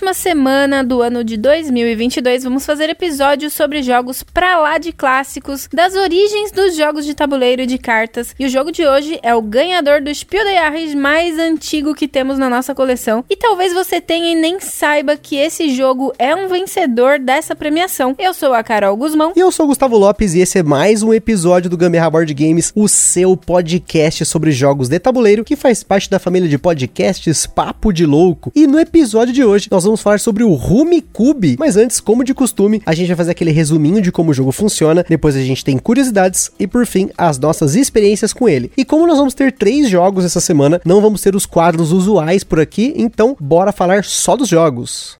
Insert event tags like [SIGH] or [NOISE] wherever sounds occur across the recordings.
Última semana do ano de 2022, vamos fazer episódios sobre jogos pra lá de clássicos, das origens dos jogos de tabuleiro e de cartas. E o jogo de hoje é o ganhador do Spiel des Jahres mais antigo que temos na nossa coleção. E talvez você tenha e nem saiba que esse jogo é um vencedor dessa premiação. Eu sou a Carol Guzmão. E eu sou o Gustavo Lopes e esse é mais um episódio do Gambiarra Board Games, o seu podcast sobre jogos de tabuleiro que faz parte da família de podcasts Papo de Louco. E no episódio de hoje nós vamos falar sobre o Rumicube. Mas antes, como de costume, a gente vai fazer aquele resuminho de como o jogo funciona, depois a gente tem curiosidades e por fim as nossas experiências com ele. E como nós vamos ter três jogos essa semana, não vamos ter os quadros usuais por aqui, então bora falar só dos jogos.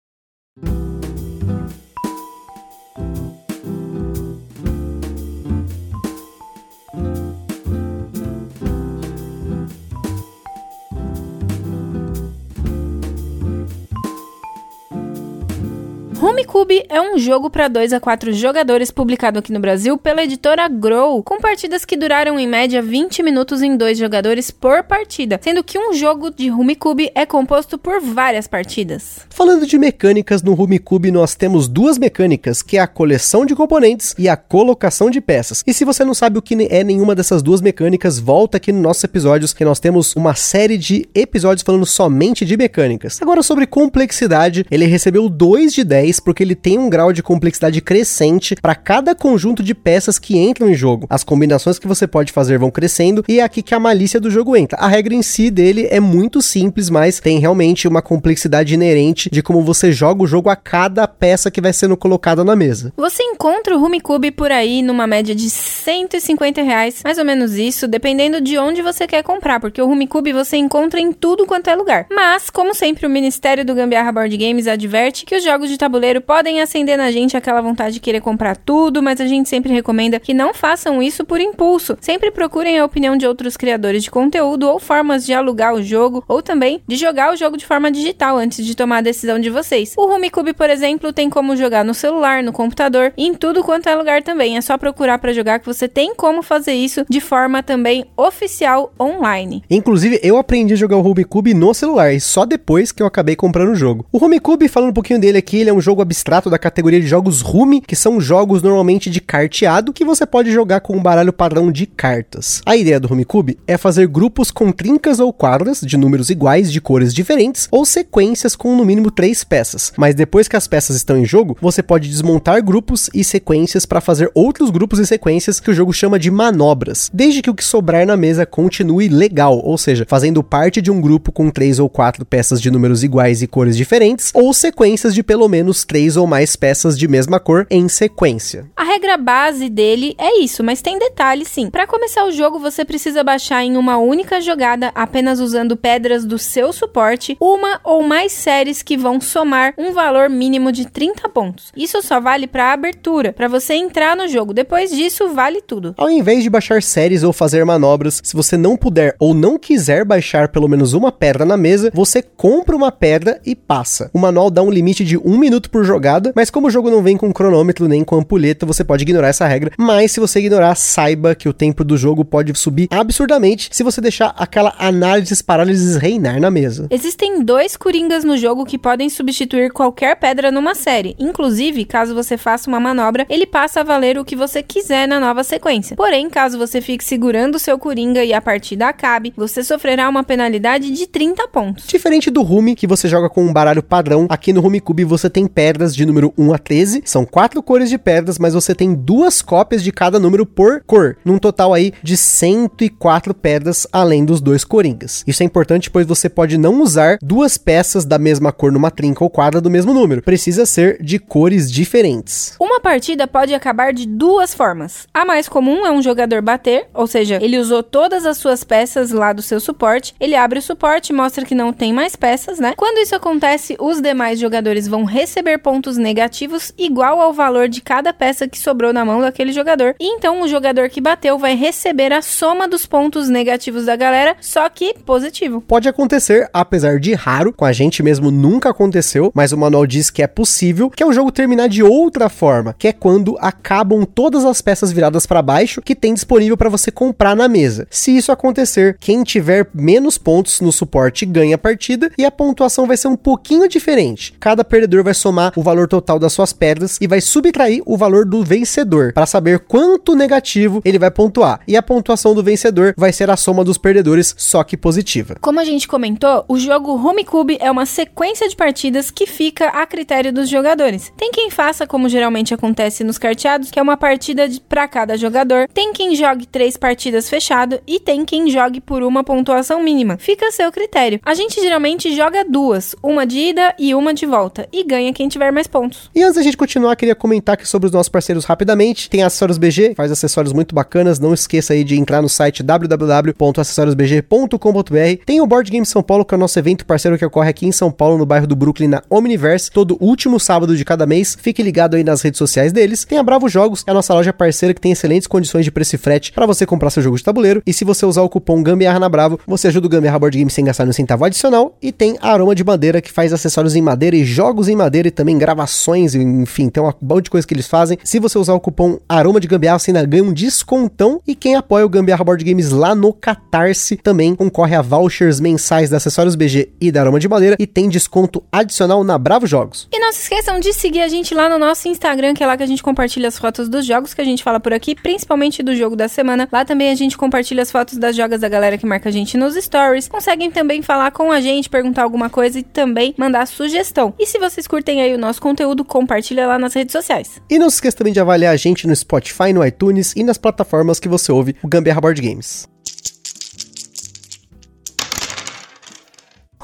Rumicube é um jogo para 2 a 4 jogadores publicado aqui no Brasil pela editora Grow, com partidas que duraram em média 20 minutos em dois jogadores por partida, sendo que um jogo de Rumicube é composto por várias partidas. Falando de mecânicas no Rumicube, nós temos duas mecânicas, que é a coleção de componentes e a colocação de peças. E se você não sabe o que é nenhuma dessas duas mecânicas, volta aqui nos nossos episódios, que nós temos uma série de episódios falando somente de mecânicas. Agora sobre complexidade, ele recebeu 2 de 10 porque ele tem um grau de complexidade crescente para cada conjunto de peças que entram em jogo. As combinações que você pode fazer vão crescendo e é aqui que a malícia do jogo entra. A regra em si dele é muito simples, mas tem realmente uma complexidade inerente de como você joga o jogo a cada peça que vai sendo colocada na mesa. Você encontra o Rumicube por aí numa média de 150 reais, mais ou menos isso, dependendo de onde você quer comprar, porque o Rumicube você encontra em tudo quanto é lugar. Mas, como sempre, o Ministério do Gambiarra Board Games adverte que os jogos de tabuleiro podem acender na gente aquela vontade de querer comprar tudo, mas a gente sempre recomenda que não façam isso por impulso. Sempre procurem a opinião de outros criadores de conteúdo ou formas de alugar o jogo ou também de jogar o jogo de forma digital antes de tomar a decisão de vocês. O Rumicube, por exemplo, tem como jogar no celular, no computador e em tudo quanto é lugar também. É só procurar para jogar que você tem como fazer isso de forma também oficial online. Inclusive, eu aprendi a jogar o Rumicube no celular e só depois que eu acabei comprando o jogo. O Rumicube, falando um pouquinho dele aqui, ele é um jogo abstrato da categoria de jogos Rumi, que são jogos normalmente de carteado que você pode jogar com um baralho padrão de cartas. A ideia do Rumicube é fazer grupos com trincas ou quadras de números iguais de cores diferentes ou sequências com no mínimo três peças. Mas depois que as peças estão em jogo, você pode desmontar grupos e sequências para fazer outros grupos e sequências que o jogo chama de manobras, desde que o que sobrar na mesa continue legal, ou seja, fazendo parte de um grupo com três ou quatro peças de números iguais e cores diferentes, ou sequências de pelo menos três três ou mais peças de mesma cor em sequência. A regra base dele é isso, mas tem detalhes sim. Para começar o jogo, você precisa baixar em uma única jogada, apenas usando pedras do seu suporte, uma ou mais séries que vão somar um valor mínimo de 30 pontos. Isso só vale para abertura, para você entrar no jogo. Depois disso, vale tudo. Ao invés de baixar séries ou fazer manobras, se você não puder ou não quiser baixar pelo menos uma pedra na mesa, você compra uma pedra e passa. O manual dá um limite de um minuto por jogada, mas como o jogo não vem com cronômetro nem com ampulheta, você pode ignorar essa regra. Mas se você ignorar, saiba que o tempo do jogo pode subir absurdamente se você deixar aquela análise parálises reinar na mesa. Existem dois coringas no jogo que podem substituir qualquer pedra numa série. Inclusive, caso você faça uma manobra, ele passa a valer o que você quiser na nova sequência. Porém, caso você fique segurando o seu coringa e a partida acabe, você sofrerá uma penalidade de 30 pontos. Diferente do Rumi, que você joga com um baralho padrão, aqui no Rumi Cube você tem pedras de número 1 a 13. São quatro cores de pedras, mas você tem duas cópias de cada número por cor, num total aí de 104 pedras, além dos dois coringas. Isso é importante, pois você pode não usar duas peças da mesma cor numa trinca ou quadra do mesmo número. Precisa ser de cores diferentes. Uma partida pode acabar de duas formas. A mais comum é um jogador bater, ou seja, ele usou todas as suas peças lá do seu suporte, ele abre o suporte, mostra que não tem mais peças, né? Quando isso acontece, os demais jogadores vão receber receber pontos negativos igual ao valor de cada peça que sobrou na mão daquele jogador. E então o jogador que bateu vai receber a soma dos pontos negativos da galera, só que positivo. Pode acontecer, apesar de raro, com a gente mesmo nunca aconteceu, mas o manual diz que é possível, que é o jogo terminar de outra forma, que é quando acabam todas as peças viradas para baixo que tem disponível para você comprar na mesa. Se isso acontecer, quem tiver menos pontos no suporte ganha a partida e a pontuação vai ser um pouquinho diferente. Cada perdedor vai somar o valor total das suas pedras e vai subtrair o valor do vencedor para saber quanto negativo ele vai pontuar. E a pontuação do vencedor vai ser a soma dos perdedores, só que positiva. Como a gente comentou, o jogo Home Cube é uma sequência de partidas que fica a critério dos jogadores. Tem quem faça como geralmente acontece nos carteados, que é uma partida para cada jogador. Tem quem jogue três partidas fechado e tem quem jogue por uma pontuação mínima. Fica a seu critério. A gente geralmente joga duas, uma de ida e uma de volta, e ganha quem tiver mais pontos. E antes da gente continuar, queria comentar aqui sobre os nossos parceiros rapidamente. Tem Acessórios BG, faz acessórios muito bacanas. Não esqueça aí de entrar no site www.acessoriosbg.com.br. Tem o Board Game São Paulo, que é o nosso evento parceiro que ocorre aqui em São Paulo, no bairro do Brooklyn, na Omniverse, todo último sábado de cada mês. Fique ligado aí nas redes sociais deles. Tem a Bravo Jogos, é a nossa loja parceira que tem excelentes condições de preço e frete para você comprar seu jogo de tabuleiro. E se você usar o cupom Gambiarra na Bravo, você ajuda o Gambiarra Board Game sem gastar um centavo adicional. E tem a Aroma de Madeira, que faz acessórios em madeira e jogos em madeira também gravações, enfim, tem uma monte de coisa que eles fazem. Se você usar o cupom Aroma de Gambiarra, você ainda ganha um descontão. E quem apoia o Gambiarra Board Games lá no Catarse também concorre a vouchers mensais da Acessórios BG e da Aroma de Madeira e tem desconto adicional na Bravo Jogos. E não se esqueçam de seguir a gente lá no nosso Instagram, que é lá que a gente compartilha as fotos dos jogos que a gente fala por aqui, principalmente do jogo da semana. Lá também a gente compartilha as fotos das jogas da galera que marca a gente nos stories. Conseguem também falar com a gente, perguntar alguma coisa e também mandar sugestão. E se vocês curtem aí o nosso conteúdo, compartilha lá nas redes sociais. E não se esqueça também de avaliar a gente no Spotify, no iTunes e nas plataformas que você ouve o Gambiarra Board Games.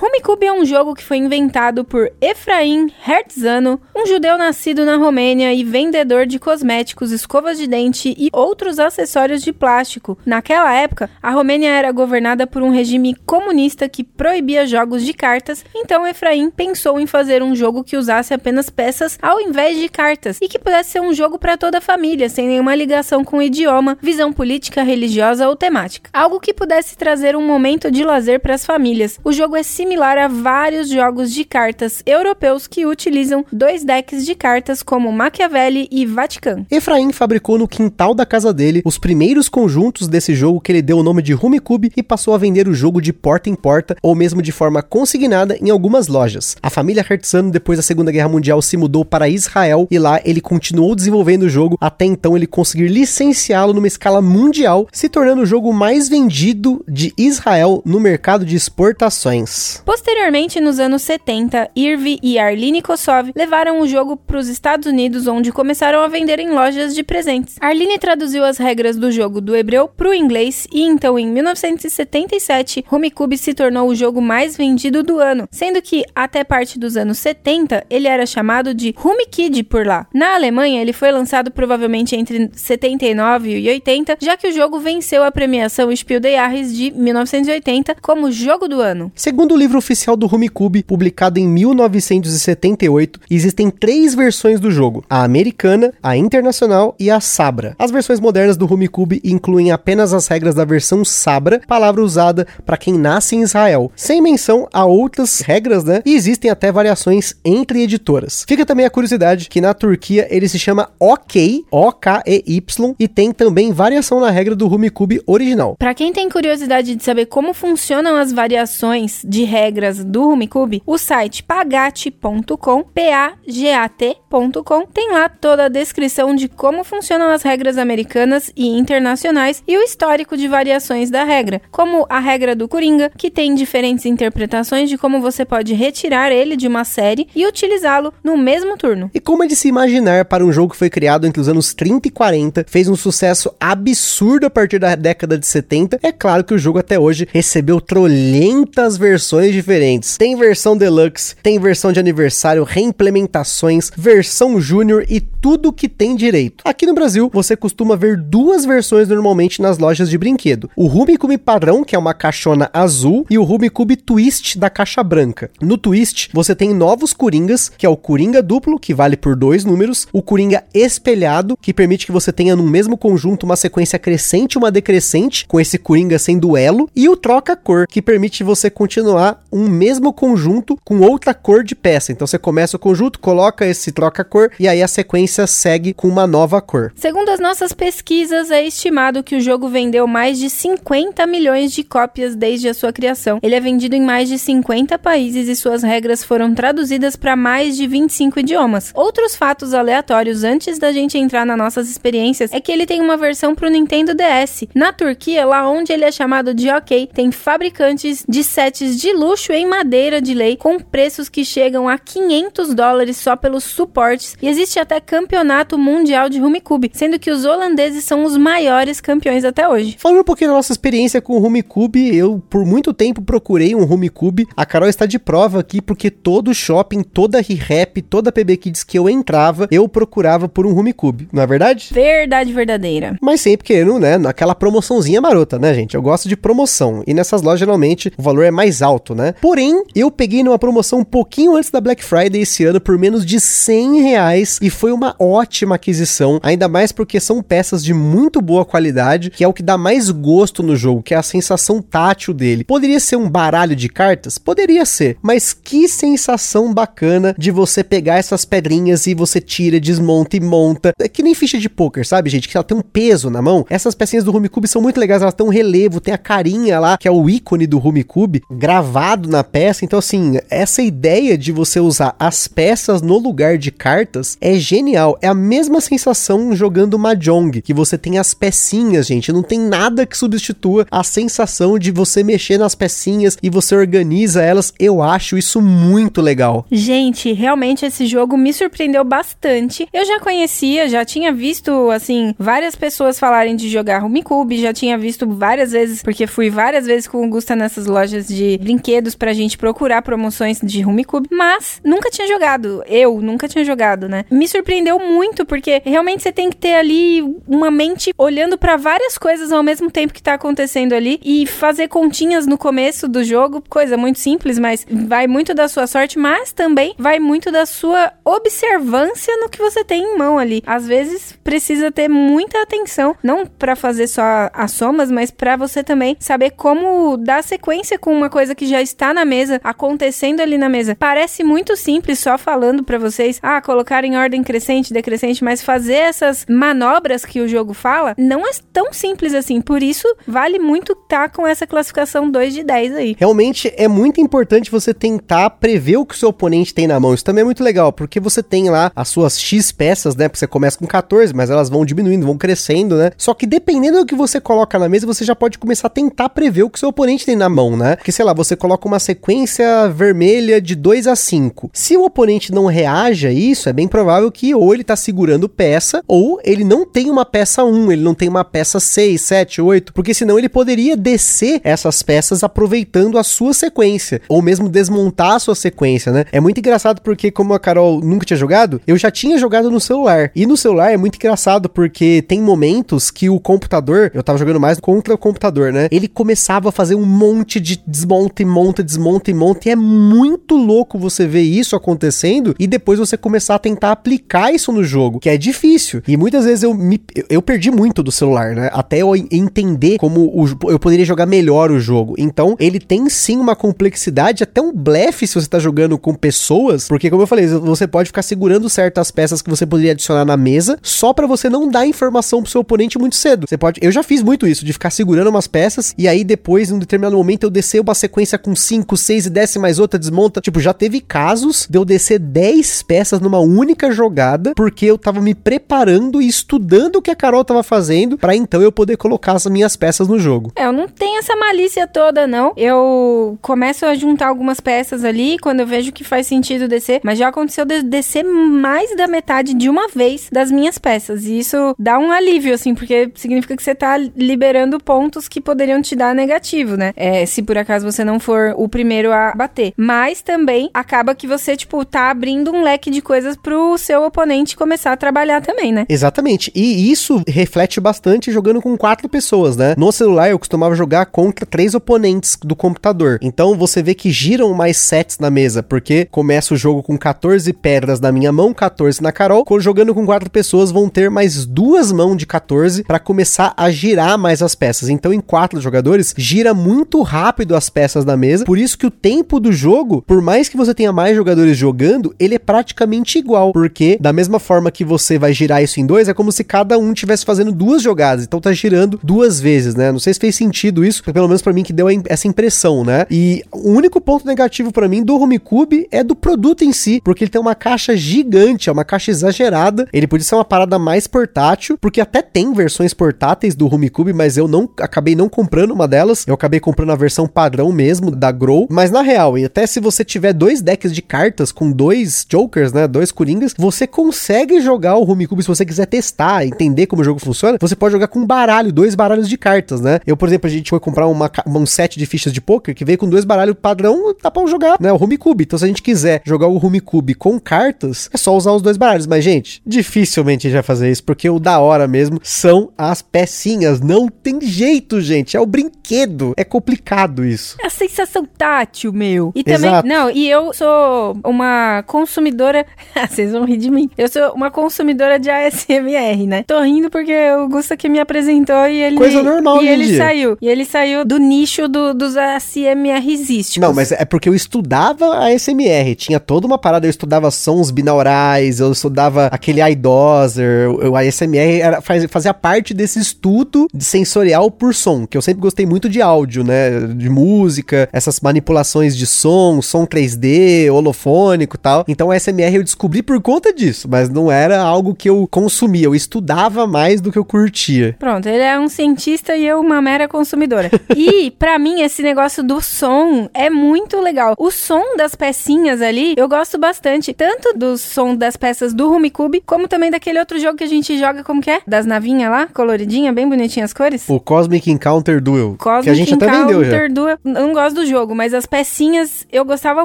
Rumicube é um jogo que foi inventado por Efraim Hertzano, um judeu nascido na Romênia e vendedor de cosméticos, escovas de dente e outros acessórios de plástico. Naquela época, a Romênia era governada por um regime comunista que proibia jogos de cartas, então Efraim pensou em fazer um jogo que usasse apenas peças ao invés de cartas e que pudesse ser um jogo para toda a família, sem nenhuma ligação com idioma, visão política, religiosa ou temática. Algo que pudesse trazer um momento de lazer para as famílias. O jogo é similar a vários jogos de cartas europeus que utilizam dois decks de cartas como Machiavelli e Vatican. Efraim fabricou no quintal da casa dele os primeiros conjuntos desse jogo que ele deu o nome de Rumicube e passou a vender o jogo de porta em porta ou mesmo de forma consignada em algumas lojas. A família Hertzano depois da Segunda Guerra Mundial se mudou para Israel e lá ele continuou desenvolvendo o jogo até então ele conseguir licenciá-lo numa escala mundial, se tornando o jogo mais vendido de Israel no mercado de exportações. Posteriormente, nos anos 70, Irvi e Arline Kossov levaram o jogo para os Estados Unidos, onde começaram a vender em lojas de presentes. Arline traduziu as regras do jogo do hebreu para o inglês e então, em 1977, Rumicube se tornou o jogo mais vendido do ano, sendo que até parte dos anos 70 ele era chamado de Rumikid por lá. Na Alemanha, ele foi lançado provavelmente entre 79 e 80, já que o jogo venceu a premiação Spiel des Jahres de 1980 como jogo do ano. Segundo o livro oficial do Rumicube, publicado em 1978, existem três versões do jogo: a americana, a internacional e a Sabra. As versões modernas do Rumicube incluem apenas as regras da versão Sabra, palavra usada para quem nasce em Israel, sem menção a outras regras, né? E existem até variações entre editoras. Fica também a curiosidade que na Turquia ele se chama OK, O-K-E-Y, e tem também variação na regra do Rumicube original. Para quem tem curiosidade de saber como funcionam as variações de regras do Rumicube, o site pagate.com, P-A-G-A-T.com, tem lá toda a descrição de como funcionam as regras americanas e internacionais e o histórico de variações da regra, como a regra do Coringa, que tem diferentes interpretações de como você pode retirar ele de uma série e utilizá-lo no mesmo turno. E como é de se imaginar para um jogo que foi criado entre os anos 30 e 40, fez um sucesso absurdo a partir da década de 70, é claro que o jogo até hoje recebeu trolhentas versões diferentes. Tem versão deluxe, tem versão de aniversário, reimplementações, versão júnior e tudo que tem direito. Aqui no Brasil, você costuma ver duas versões normalmente nas lojas de brinquedo. O Ruby padrão, que é uma caixona azul, e o Ruby Twist da caixa branca. No Twist, você tem novos Coringas, que é o Coringa duplo, que vale por dois números, o Coringa espelhado, que permite que você tenha no mesmo conjunto uma sequência crescente e uma decrescente, com esse Coringa sem duelo, e o troca-cor, que permite você continuar um mesmo conjunto com outra cor de peça. Então você começa o conjunto, coloca esse troca-cor e aí a sequência segue com uma nova cor. Segundo as nossas pesquisas, é estimado que o jogo vendeu mais de 50 milhões de cópias desde a sua criação. Ele é vendido em mais de 50 países e suas regras foram traduzidas para mais de 25 idiomas. Outros fatos aleatórios antes da gente entrar nas nossas experiências é que ele tem uma versão para o Nintendo DS. Na Turquia, lá onde ele é chamado de OK, tem fabricantes de sets de luxo em madeira de lei com preços que chegam a 500 dólares só pelos suportes e existe até campeonato mundial de Rumicube, sendo que os holandeses são os maiores campeões até hoje. Falando um pouquinho da nossa experiência com o Rumicube, eu por muito tempo procurei um Rumicube. A Carol está de prova aqui porque todo shopping, toda ReHap, toda PB Kids que eu entrava, eu procurava por um Rumicube, não é verdade? Verdade verdadeira. Mas sempre querendo, né, naquela promoçãozinha marota, né, gente? Eu gosto de promoção e nessas lojas geralmente o valor é mais alto, né? Porém, eu peguei numa promoção um pouquinho antes da Black Friday esse ano por menos de 100 reais e foi uma ótima aquisição, ainda mais porque são peças de muito boa qualidade, que é o que dá mais gosto no jogo, que é a sensação tátil dele. Poderia ser um baralho de cartas? Poderia ser, mas que sensação bacana de você pegar essas pedrinhas e você tira, desmonta e monta. É que nem ficha de poker, sabe, gente? Que ela tem um peso na mão. Essas pecinhas do Rumicube são muito legais, elas têm um relevo, tem a carinha lá, que é o ícone do Rumicube, gravado na peça. Então, assim, essa ideia de você usar as peças no lugar de cartas é genial. É a mesma sensação jogando Mahjong, que você tem as pecinhas, gente. Não tem nada que substitua a sensação de você mexer nas pecinhas e você organiza elas. Eu acho isso muito legal. Gente, realmente esse jogo me surpreendeu bastante. Eu já conhecia, já tinha visto, assim, várias pessoas falarem de jogar Rumicube, já tinha visto várias vezes, porque fui várias vezes com o Gusta nessas lojas de brinquedos pra gente procurar promoções de Rumicube, mas nunca tinha jogado. Eu nunca tinha jogado, né? Me surpreendeu muito, porque realmente você tem que ter ali uma mente olhando para várias coisas ao mesmo tempo que tá acontecendo ali e fazer continhas no começo do jogo, coisa muito simples, mas vai muito da sua sorte, mas também vai muito da sua observância no que você tem em mão ali. Às vezes precisa ter muita atenção, não para fazer só as somas, mas para você também saber como dar sequência com uma coisa que já está na mesa, acontecendo ali na mesa. Parece muito simples só falando para vocês, ah, colocar em ordem crescente, decrescente, mas fazer essas manobras que o jogo fala não é tão simples assim. Por isso, vale muito estar tá com essa classificação 2 de 10 aí. Realmente é muito importante você tentar prever o que o seu oponente tem na mão. Isso também é muito legal, porque você tem lá as suas X peças, né? Porque você começa com 14, mas elas vão diminuindo, vão crescendo, né? Só que dependendo do que você coloca na mesa, você já pode começar a tentar prever o que o seu oponente tem na mão, né? Porque sei lá, você coloca uma sequência vermelha de 2 a 5. Se o oponente não reage a isso, é bem provável que ou ele tá segurando peça, ou ele não tem uma peça 1, ele não tem uma peça 6, 7, 8, porque senão ele poderia descer essas peças aproveitando a sua sequência, ou mesmo desmontar a sua sequência, né? É muito engraçado porque, como a Carol nunca tinha jogado, eu já tinha jogado no celular. E no celular é muito engraçado porque tem momentos que o computador, eu tava jogando mais contra o computador, né? Ele começava a fazer um monte de desmonta e monta, desmonta e monta, e é muito louco você ver isso acontecendo e depois você começar a tentar aplicar isso no jogo, que é difícil. E muitas vezes eu me eu perdi muito do celular, né? Até eu entender como o, eu poderia jogar melhor o jogo. Então, ele tem sim uma complexidade, até um blefe se você tá jogando com pessoas, porque como eu falei, você pode ficar segurando certas peças que você poderia adicionar na mesa, só para você não dar informação pro seu oponente muito cedo. Você pode, eu já fiz muito isso, de ficar segurando umas peças e aí depois, em um determinado momento, eu descer uma sequência com 5, 6 e desce mais outra, desmonta. Tipo, já teve casos de eu descer 10 peças numa única jogada, porque eu tava me preparando e estudando o que a Carol tava fazendo, para então eu poder colocar as minhas peças no jogo. É, eu não tenho essa malícia toda, não. Eu começo a juntar algumas peças ali quando eu vejo que faz sentido descer, mas já aconteceu de descer mais da metade de uma vez das minhas peças. E isso dá um alívio, assim, porque significa que você tá liberando pontos que poderiam te dar negativo, né? É, se por acaso você não for o primeiro a bater. Mas também acaba que você, tipo, tá abrindo um leque de coisas pro seu oponente começar a trabalhar também, né? Exatamente. E isso reflete bastante jogando com quatro pessoas, né? No celular eu costumava jogar contra três oponentes do computador. Então você vê que giram mais sets na mesa, porque começa o jogo com 14 pedras na minha mão, 14 na Carol. Jogando com quatro pessoas vão ter mais duas mãos de 14 para começar a girar mais as peças. Então em quatro jogadores gira muito rápido as peças na mesa. Por isso que o tempo do jogo, por mais que você tenha mais jogadores jogando, ele é praticamente igual, porque da mesma forma que você vai girar isso em dois, é como se cada um tivesse fazendo duas jogadas. Então tá girando duas vezes, né? Não sei se fez sentido isso, pelo menos para mim que deu essa impressão, né? E o único ponto negativo para mim do HomeCube é do produto em si, porque ele tem uma caixa gigante, é uma caixa exagerada. Ele podia ser uma parada mais portátil, porque até tem versões portáteis do HomeCube, mas eu não acabei não comprando uma delas. Eu acabei comprando a versão padrão mesmo da Grow, mas na real, e até se você tiver dois decks de cartas com dois jokers, né, dois coringas, você consegue jogar o HomeCube se você quiser testar, entender como o jogo funciona. Você pode jogar com um baralho, dois baralhos de cartas, né? Eu, por exemplo, a gente foi comprar uma, um set de fichas de poker que veio com dois baralhos padrão, dá pra jogar, né, o HomeCube. Então se a gente quiser jogar o HomeCube com cartas, é só usar os dois baralhos, mas gente, dificilmente a gente vai fazer isso, porque o da hora mesmo são as pecinhas, não tem jeito, gente, é o brinquedo, é complicado isso. É a sensação tátil, meu. E também, Exato. não, e eu sou uma consumidora, [LAUGHS] vocês vão rir de mim, eu sou uma consumidora de ASMR, né? Tô rindo porque o Gusta que me apresentou e ele... Coisa normal, E ele dia. saiu, e ele saiu do nicho do, dos ASMRísticos. Não, mas é porque eu estudava ASMR, tinha toda uma parada, eu estudava sons binaurais, eu estudava aquele iDozer, o ASMR era, faz, fazia parte desse estudo sensorial por som, que eu sempre gostei muito de áudio, né? De música, essas manipulações de som, som 3D, holofônico e tal. Então o SMR eu descobri por conta disso, mas não era algo que eu consumia, eu estudava mais do que eu curtia. Pronto, ele é um cientista e eu uma mera consumidora. [LAUGHS] e para mim esse negócio do som é muito legal. O som das pecinhas ali, eu gosto bastante, tanto do som das peças do Rumicube, como também daquele outro jogo que a gente joga, como que é? Das navinhas lá, coloridinha, bem bonitinhas as cores. O Cosmic Encounter Duel. Cosmic que a gente Encounter até vendeu já. Duel. Não gosto do jogo, mas as pecinhas eu gostava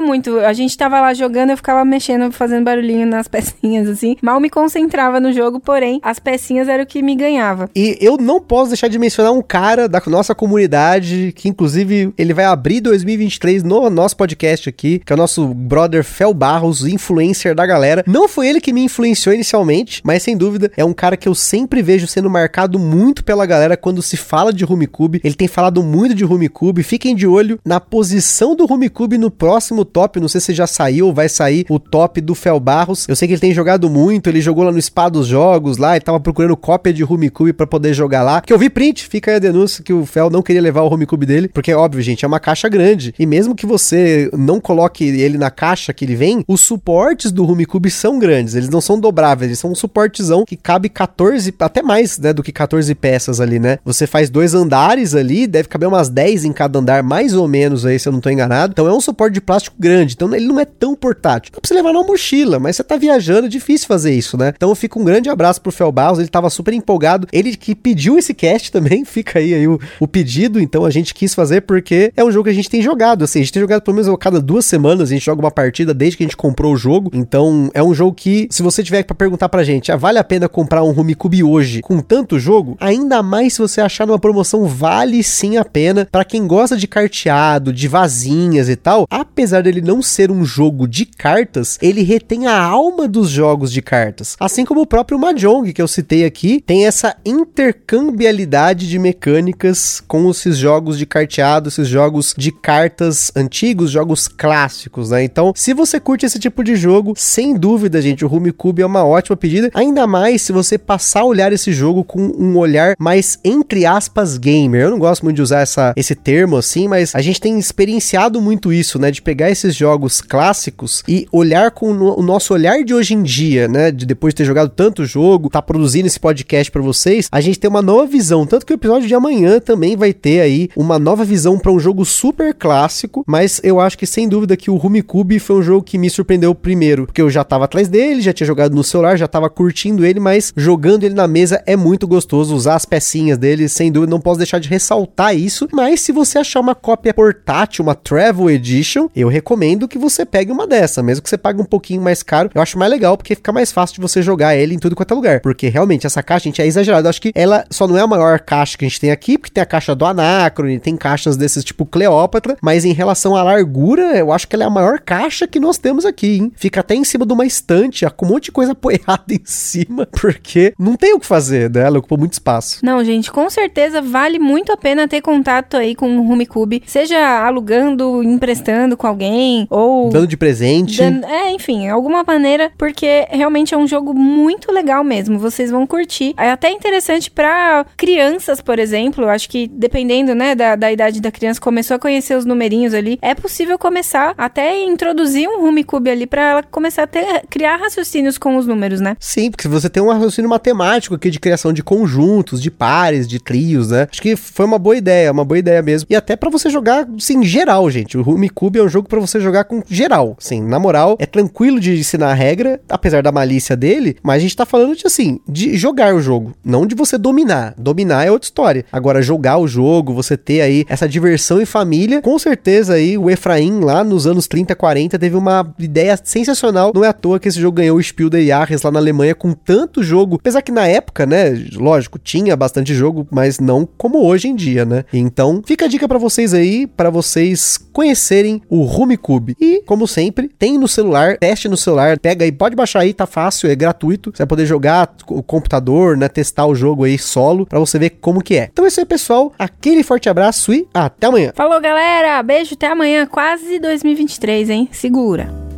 muito. A gente tava lá jogando, eu ficava mexendo, fazendo barulhinho nas [LAUGHS] pecinhas, assim. Mal me concentrava no jogo, porém, as pecinhas era o que me ganhava. E eu não posso deixar de mencionar um cara da nossa comunidade, que inclusive ele vai abrir 2023 no nosso podcast aqui, que é o nosso brother Fel Barros, influencer da galera. Não foi ele que me influenciou inicialmente, mas sem dúvida é um cara que eu sempre vejo sendo marcado muito pela galera quando se fala de Rumicube. Ele tem falado muito de Rumicube. Fiquem de olho na posição do Rumicube no próximo top. Não sei se já saiu ou vai sair o top do Fel Barros. Eu sei que ele tem jogado muito, ele jogou lá no Spa dos Jogos, lá, ele tava procurando cópia de Rumicube para poder jogar lá. Que eu vi print, fica aí a denúncia que o Fel não queria levar o Rumicube dele, porque óbvio, gente, é uma caixa grande. E mesmo que você não coloque ele na caixa que ele vem, os suportes do Rumicube são grandes, eles não são dobráveis, eles são um suportezão que cabe 14, até mais, né, do que 14 peças ali, né? Você faz dois andares ali, deve caber umas 10 em cada andar, mais ou menos aí, se eu não tô enganado. Então é um suporte de plástico grande, então ele não é tão portátil. Dá pra você levar na mochila, mas você tá viajando, é difícil fazer isso, né? Então fica um grande abraço pro Fel Barros, ele tava super empolgado. Ele que pediu esse cast também, [LAUGHS] fica aí, aí o, o pedido, então a gente quis fazer porque é um jogo que a gente tem jogado, assim, a gente tem jogado pelo menos a cada duas semanas, a gente joga uma partida desde que a gente comprou o jogo. Então é um jogo que, se você tiver para perguntar pra gente, ah, vale a pena comprar um Rumicube hoje com tanto jogo? Ainda mais se você achar numa promoção, vale sim a pena. Para quem gosta de carteado, de vazinhas e tal, apesar dele não ser um jogo de cartas, ele retém a alma dos jogos de cartas. Assim como o próprio Mahjong que eu citei aqui, tem essa intercambialidade de mecânicas com esses jogos de carteado, esses jogos de cartas antigos, jogos clássicos, né? Então, se você curte esse tipo de jogo, sem dúvida, gente, o Rumicube é uma ótima pedida, ainda mais se você passar a olhar esse jogo com um olhar mais, entre aspas, gamer. Eu não gosto muito de usar essa, esse termo assim, mas a gente tem experienciado muito isso, né? De pegar esses jogos clássicos e olhar com o nosso olhar de hoje em dia, né? De depois de ter jogado tanto jogo, tá produzindo esse podcast para vocês, a gente tem uma nova visão. Tanto que o episódio de amanhã também vai ter aí uma nova visão para um jogo super clássico, mas eu acho que sem dúvida que o Rumicube foi um jogo que me surpreendeu primeiro, porque eu já tava atrás dele, já tinha jogado no celular, já tava curtindo ele, mas jogando ele na mesa é muito gostoso usar as pecinhas dele, sem dúvida, não posso deixar de ressaltar isso. Mas se você achar uma cópia portátil portátil, uma Travel Edition, eu recomendo que você pegue uma dessa, mesmo que você pague um pouquinho mais caro. Eu acho mais legal porque fica mais fácil de você jogar ele em tudo quanto é lugar. Porque realmente essa caixa, gente, é exagerado. Eu acho que ela só não é a maior caixa que a gente tem aqui, porque tem a caixa do Anacrone, tem caixas desses tipo Cleópatra, mas em relação à largura, eu acho que ela é a maior caixa que nós temos aqui, hein? Fica até em cima de uma estante, com um monte de coisa [LAUGHS] apoiada em cima, porque não tem o que fazer, né? Ela ocupa muito espaço. Não, gente, com certeza vale muito a pena ter contato aí com o Rumicube, seja alugando, emprestando com alguém, ou... Dando de presente. Dando, é, enfim, alguma maneira, porque realmente é um jogo muito legal mesmo, vocês vão curtir. É até interessante para crianças, por exemplo, acho que dependendo, né, da, da idade da criança, começou a conhecer os numerinhos ali, é possível começar até introduzir um Rumicube ali para ela começar a ter, criar raciocínios com os números, né? Sim, porque você tem um raciocínio matemático aqui de criação de conjuntos, de pares, de trios, né? Acho que foi uma boa ideia, uma boa ideia mesmo. E até para você jogar, sim, geral, gente. O Rumicube é um jogo para você jogar com geral. Sim, na moral, é tranquilo de ensinar a regra, apesar da malícia dele, mas a gente tá falando de assim, de jogar o jogo, não de você dominar. Dominar é outra história. Agora, jogar o jogo, você ter aí essa diversão em família, com certeza aí o Efraim lá nos anos 30, 40 teve uma ideia sensacional. Não é à toa que esse jogo ganhou o Spiel der Jahres lá na Alemanha com tanto jogo. Apesar que na época, né, lógico, tinha bastante jogo, mas não como hoje em dia, né? Então, fica a dica para vocês aí, para vocês conhecerem o Rumicube. E, como sempre, tem no celular, teste no celular, pega aí, pode baixar aí, tá fácil, é gratuito. Você vai poder jogar o computador, né, testar o jogo aí solo para você ver como que é. Então é isso aí, pessoal. Aquele forte abraço e até amanhã. Falou, galera. Beijo, até amanhã. Quase 2023, hein? Segura.